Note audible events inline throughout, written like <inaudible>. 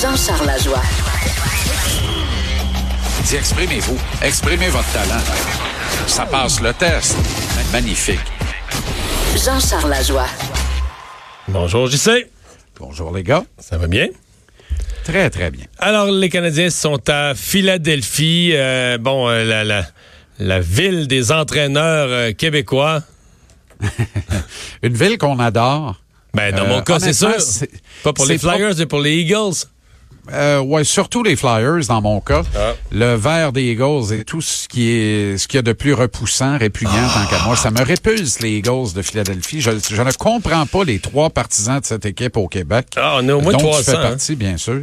Jean-Charles Lajoie. Dis, exprimez-vous. Exprimez votre talent. Ça passe le test. Magnifique. Jean-Charles Lajoie. Bonjour, JC. Bonjour les gars. Ça va bien? Très, très bien. Alors, les Canadiens sont à Philadelphie. euh, bon, euh, la, la, la ville des entraîneurs euh, québécois. <laughs> Une ville qu'on adore. Ben, dans Euh, mon cas, c'est sûr. Pas pour les Flyers, mais pour les Eagles. Euh, ouais, surtout les Flyers dans mon cas. Ah. Le vert des Eagles et tout ce qui est ce qu'il y a de plus repoussant, répugnant Ah. tant qu'à moi. Ça me répulse les Eagles de Philadelphie. Je, je ne comprends pas les trois partisans de cette équipe au Québec. Ah, on est au moins dont 300. tu fais hein. partie, bien sûr.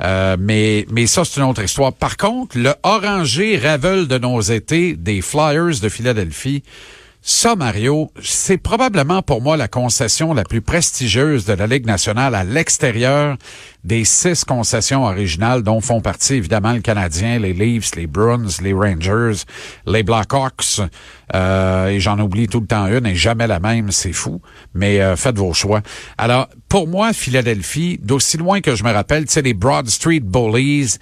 Euh, mais, mais ça, c'est une autre histoire. Par contre, le orangé ravel de nos étés des Flyers de Philadelphie, ça, Mario, c'est probablement pour moi la concession la plus prestigieuse de la Ligue nationale à l'extérieur des six concessions originales dont font partie évidemment le Canadien, les Leafs, les Bruins, les Rangers, les Blackhawks, euh, et j'en oublie tout le temps une et jamais la même, c'est fou, mais euh, faites vos choix. Alors, pour moi, Philadelphie, d'aussi loin que je me rappelle, tu sais, les Broad Street Bullies,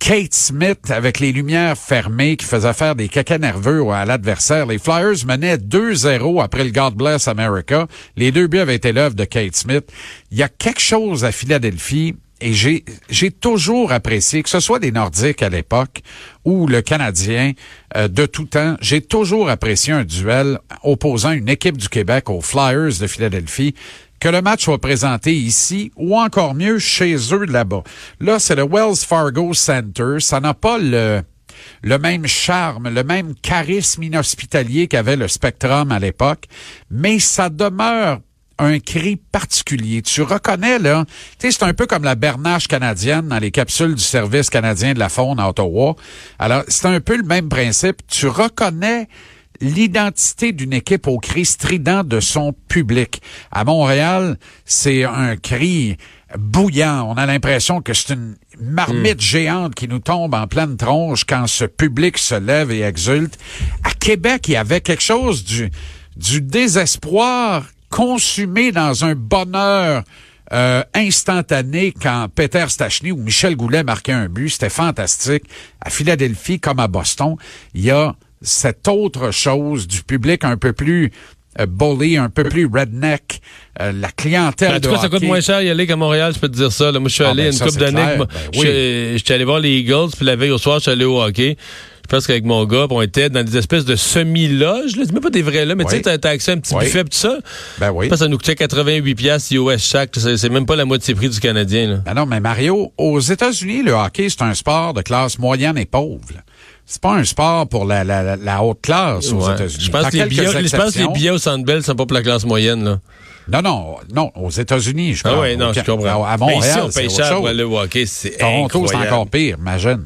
Kate Smith avec les lumières fermées qui faisait faire des caca nerveux à l'adversaire. Les Flyers menaient 2-0 après le God Bless America. Les deux buts avaient été l'œuvre de Kate Smith. Il y a quelque chose à Philadelphie et j'ai j'ai toujours apprécié que ce soit des Nordiques à l'époque ou le Canadien euh, de tout temps, j'ai toujours apprécié un duel opposant une équipe du Québec aux Flyers de Philadelphie que le match soit présenté ici ou encore mieux chez eux là-bas. Là, c'est le Wells Fargo Center. Ça n'a pas le, le même charme, le même charisme inhospitalier qu'avait le Spectrum à l'époque, mais ça demeure un cri particulier. Tu reconnais, là, tu sais, c'est un peu comme la bernache canadienne dans les capsules du Service canadien de la faune à Ottawa. Alors, c'est un peu le même principe. Tu reconnais l'identité d'une équipe au cri strident de son public. À Montréal, c'est un cri bouillant. On a l'impression que c'est une marmite géante qui nous tombe en pleine tronche quand ce public se lève et exulte. À Québec, il y avait quelque chose du, du désespoir consumé dans un bonheur euh, instantané quand Peter Stachny ou Michel Goulet marquaient un but. C'était fantastique. À Philadelphie comme à Boston, il y a cette autre chose du public un peu plus euh, bully, un peu plus redneck, euh, la clientèle En tout cas, ça coûte moins cher y aller qu'à Montréal, je peux te dire ça. là. Moi, je suis Ah, allé ben, une ça, couple d'années. Ben je oui. suis- J'étais allé voir les Eagles, puis la veille au soir, je suis allé au hockey. Je pense qu'avec mon gars, on était dans des espèces de semi-loges. là. Même pas des vrais là, mais tu sais, t'as accès à un petit Oui. buffet, tout ça. Ben oui. Ça nous coûtait 88 piastres US chaque. C'est c'est même pas la moitié prix du Canadien. Là. Ben non, mais Mario, aux États-Unis, le hockey, c'est un sport de classe moyenne et pauvre. là. C'est pas un sport pour la, la, la- haute classe aux Ouais. États-Unis. Je pense que les billets, je pense que les exceptions. billets au Centre Bell sont pas pour la classe moyenne. Là. Non, non, non, aux États-Unis, je Ah crois. ouais, non, Au- je comprends. À, à mais ici, Montréal, on paye cher pour aller au hockey. C'est Toronto, c'est encore pire, imagine.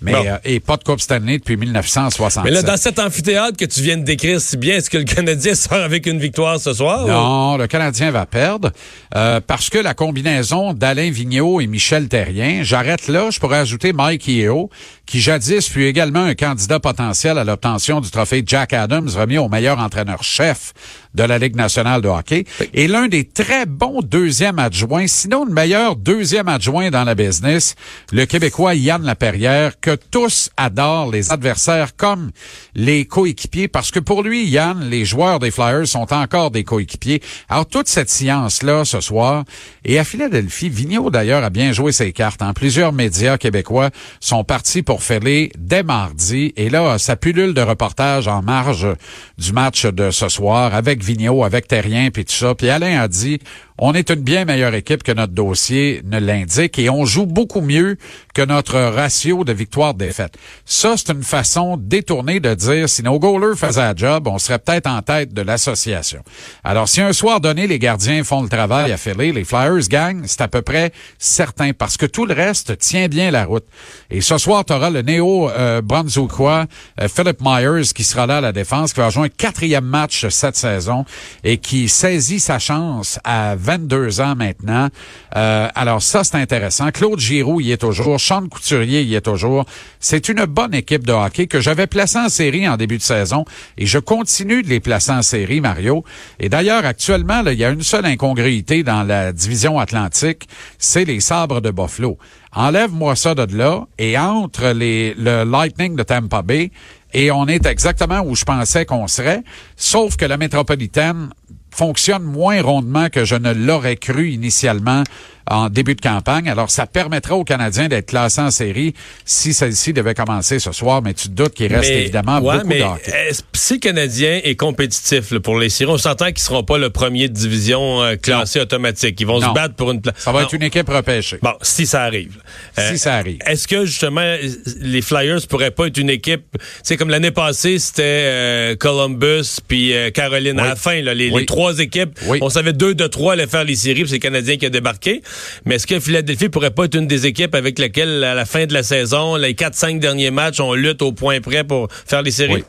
Mais, Bon. euh, et pas de Coupe Stanley depuis 1967. Mais là, dans cet amphithéâtre que tu viens de décrire si bien, est-ce que le Canadien <laughs> sort avec une victoire ce soir? ou- Non, le Canadien va perdre euh, parce que la combinaison d'Alain Vigneault et Michel Terrien, j'arrête là, je pourrais ajouter Mike Yeo, qui jadis fut également un candidat potentiel à l'obtention du trophée Jack Adams remis au meilleur entraîneur-chef de la Ligue nationale de hockey, et l'un des très bons deuxièmes adjoints, sinon le meilleur deuxième adjoint dans la business, le Québécois Yann Laperrière, que tous adorent les adversaires comme les coéquipiers, parce que pour lui, Yann, les joueurs des Flyers sont encore des coéquipiers. Alors, toute cette science-là ce soir, et à Philadelphie, Vigneault d'ailleurs a bien joué ses cartes. En plusieurs médias québécois sont partis pour fêler dès mardi, et là, ça pullule de reportages en marge du match de ce soir, avec Vigneault, avec Terrien, puis tout ça. Puis Alain a dit, on est une bien meilleure équipe que notre dossier ne l'indique et on joue beaucoup mieux que notre ratio de victoire-défaite. Ça, c'est une façon détournée de dire si nos goalers faisaient un job, on serait peut-être en tête de l'association. Alors, si un soir donné, les gardiens font le travail à Philly, les Flyers gagnent, c'est à peu près certain parce que tout le reste tient bien la route. Et ce soir, tu auras le néo-brunswickois euh, Philip Myers qui sera là à la défense, qui va jouer un quatrième match cette saison et qui saisit sa chance à 22 ans maintenant. Euh, alors ça, c'est intéressant. Claude Giroux y est toujours. Sean Couturier y est toujours. C'est une bonne équipe de hockey que j'avais placée en série en début de saison et je continue de les placer en série, Mario. Et d'ailleurs, actuellement, il y a une seule incongruité dans la division atlantique, c'est les sabres de Buffalo. Enlève-moi ça de là et entre les, le Lightning de Tampa Bay et on est exactement où je pensais qu'on serait, sauf que la métropolitaine fonctionne moins rondement que je ne l'aurais cru initialement en début de campagne. Alors, ça permettra aux Canadiens d'être classés en série si celle-ci devait commencer ce soir, mais tu te doutes qu'il reste évidemment beaucoup mais. Si le Canadien est compétitif là, pour les séries, on s'entend qu'ils ne seront pas le premier de division euh, classé automatique. Ils vont Non. se battre pour une place. Ça va être une équipe repêchée. Bon, si ça arrive. Euh, Si ça arrive. Est-ce que justement les Flyers pourraient pas être une équipe, c'est comme l'année passée, c'était euh, Columbus puis Caroline à la fin là, les, Oui. les trois équipes, Oui. on savait deux de trois allaient faire les séries, c'est le Canadien qui a débarqué. Mais est-ce que Philadelphie pourrait pas être une des équipes avec lesquelles à la fin de la saison, les quatre cinq derniers matchs, on lutte au point près pour faire les séries? Oui.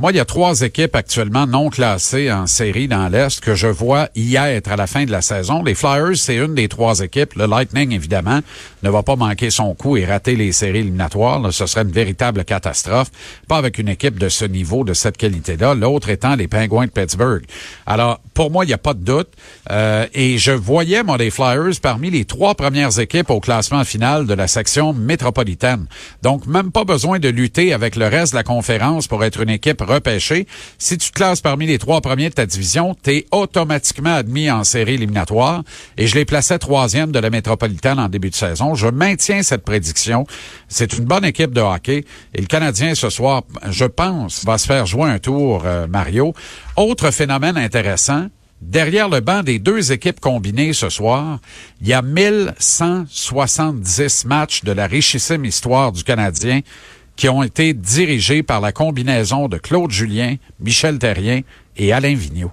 Moi, il y a trois équipes actuellement non classées en série dans l'Est que je vois y être à la fin de la saison. Les Flyers, c'est une des trois équipes. Le Lightning, évidemment, ne va pas manquer son coup et rater les séries éliminatoires. ce serait une véritable catastrophe. Pas avec une équipe de ce niveau, de cette qualité-là. L'autre étant les Penguins de Pittsburgh. Alors, pour moi, il n'y a pas de doute. Euh, et je voyais, moi, les Flyers parmi les trois premières équipes au classement final de la section métropolitaine. Donc, même pas besoin de lutter avec le reste de la conférence pour être une équipe repêchée. Si tu te classes parmi les trois premiers de ta division, tu es automatiquement admis en série éliminatoire. Et je les plaçais troisième de la métropolitaine en début de saison. Je maintiens cette prédiction. C'est une bonne équipe de hockey. Et le Canadien, ce soir, je pense, va se faire jouer un tour, euh, Mario. Autre phénomène intéressant, Derrière le banc des deux équipes combinées ce soir, il y a 1170 matchs de la richissime histoire du Canadien qui ont été dirigés par la combinaison de Claude Julien, Michel Terrien et Alain Vigneault.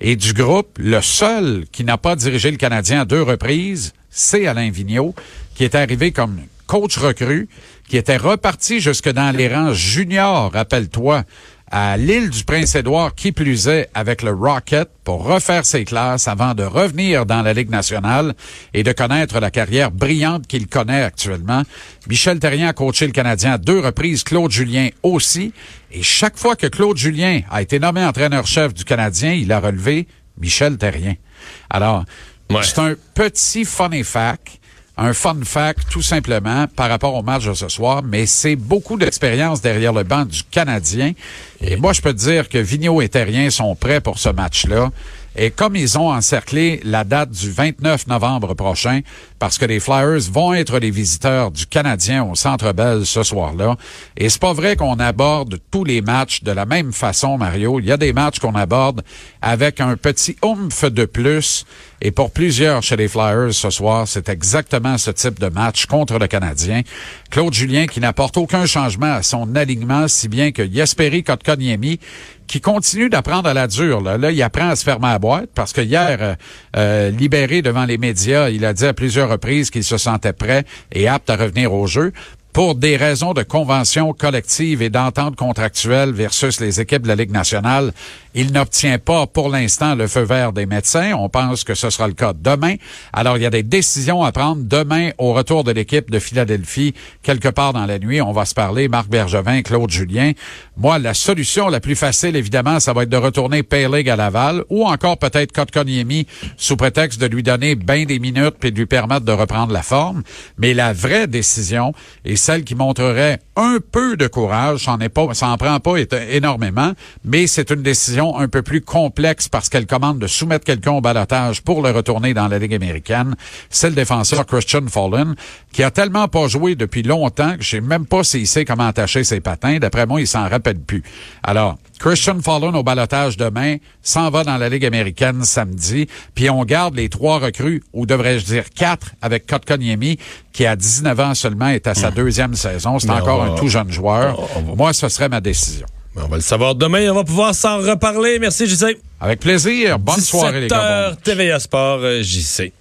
Et du groupe, le seul qui n'a pas dirigé le Canadien à deux reprises, c'est Alain Vigneault, qui est arrivé comme coach recru, qui était reparti jusque dans les rangs juniors, rappelle-toi, à l'île du Prince-Édouard, qui plus est, avec le Rocket, pour refaire ses classes avant de revenir dans la Ligue nationale et de connaître la carrière brillante qu'il connaît actuellement. Michel Terrien a coaché le Canadien à deux reprises, Claude Julien aussi. Et chaque fois que Claude Julien a été nommé entraîneur-chef du Canadien, il a relevé Michel Terrien. Alors, Ouais. c'est un petit funny fact un fun fact tout simplement par rapport au match de ce soir, mais c'est beaucoup d'expérience derrière le banc du Canadien. Et moi, je peux te dire que Vigneault et Terrien sont prêts pour ce match-là. Et comme ils ont encerclé la date du 29 novembre prochain, parce que les Flyers vont être les visiteurs du Canadien au Centre Bell ce soir-là, et c'est pas vrai qu'on aborde tous les matchs de la même façon, Mario. Il y a des matchs qu'on aborde avec un petit oomph de plus. Et pour plusieurs chez les Flyers ce soir, c'est exactement ce type de match contre le Canadien. Claude Julien qui n'apporte aucun changement à son alignement, si bien que Jesperi Kotkaniemi, qui continue d'apprendre à la dure. Là. il apprend à se fermer à la boîte parce que hier, euh, euh, libéré devant les médias, il a dit à plusieurs reprises qu'il se sentait prêt et apte à revenir au jeu. Pour des raisons de convention collective et d'entente contractuelle versus les équipes de la Ligue nationale, il n'obtient pas pour l'instant le feu vert des médecins. On pense que ce sera le cas demain. Alors, il y a des décisions à prendre demain au retour de l'équipe de Philadelphie, quelque part dans la nuit. On va se parler, Marc Bergevin, Claude Julien. Moi, la solution la plus facile, évidemment, ça va être de retourner Payleg à Laval ou encore peut-être Kotkaniemi sous prétexte de lui donner bien des minutes puis de lui permettre de reprendre la forme. Mais la vraie décision, et celle qui montrerait un peu de courage. Ça en, pas, ça en prend pas énormément, mais c'est une décision un peu plus complexe parce qu'elle commande de soumettre quelqu'un au balotage pour le retourner dans la Ligue américaine. C'est le défenseur Christian Fallen, qui a tellement pas joué depuis longtemps que je sais même pas s'il sait comment attacher ses patins. D'après moi, il s'en rappelle plus. Alors, Christian Fallon au balotage demain, s'en va dans la Ligue américaine samedi, puis on garde les trois recrues, ou devrais-je dire quatre, avec Kotkaniemi, qui a 19 ans seulement, est à sa hmm. deuxième saison. C'est encore un tout jeune joueur. Moi, ce serait ma décision. On va le savoir demain. On va pouvoir s'en reparler. Merci, JC. Avec plaisir. Bonne soirée, les gars. TVA Sport, JC.